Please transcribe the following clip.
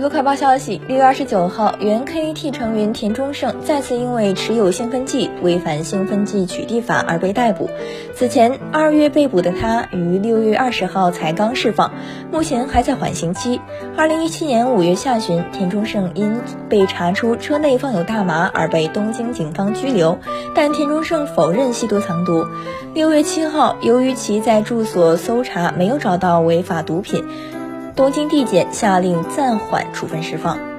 娱乐快报消息：六月二十九号，原 KAT 成员田中胜再次因为持有兴奋剂、违反兴奋剂取缔法而被逮捕。此前二月被捕的他，于六月二十号才刚释放，目前还在缓刑期。二零一七年五月下旬，田中胜因被查出车内放有大麻而被东京警方拘留，但田中胜否认吸毒藏毒。六月七号，由于其在住所搜查没有找到违法毒品。东京地检下令暂缓处分释放。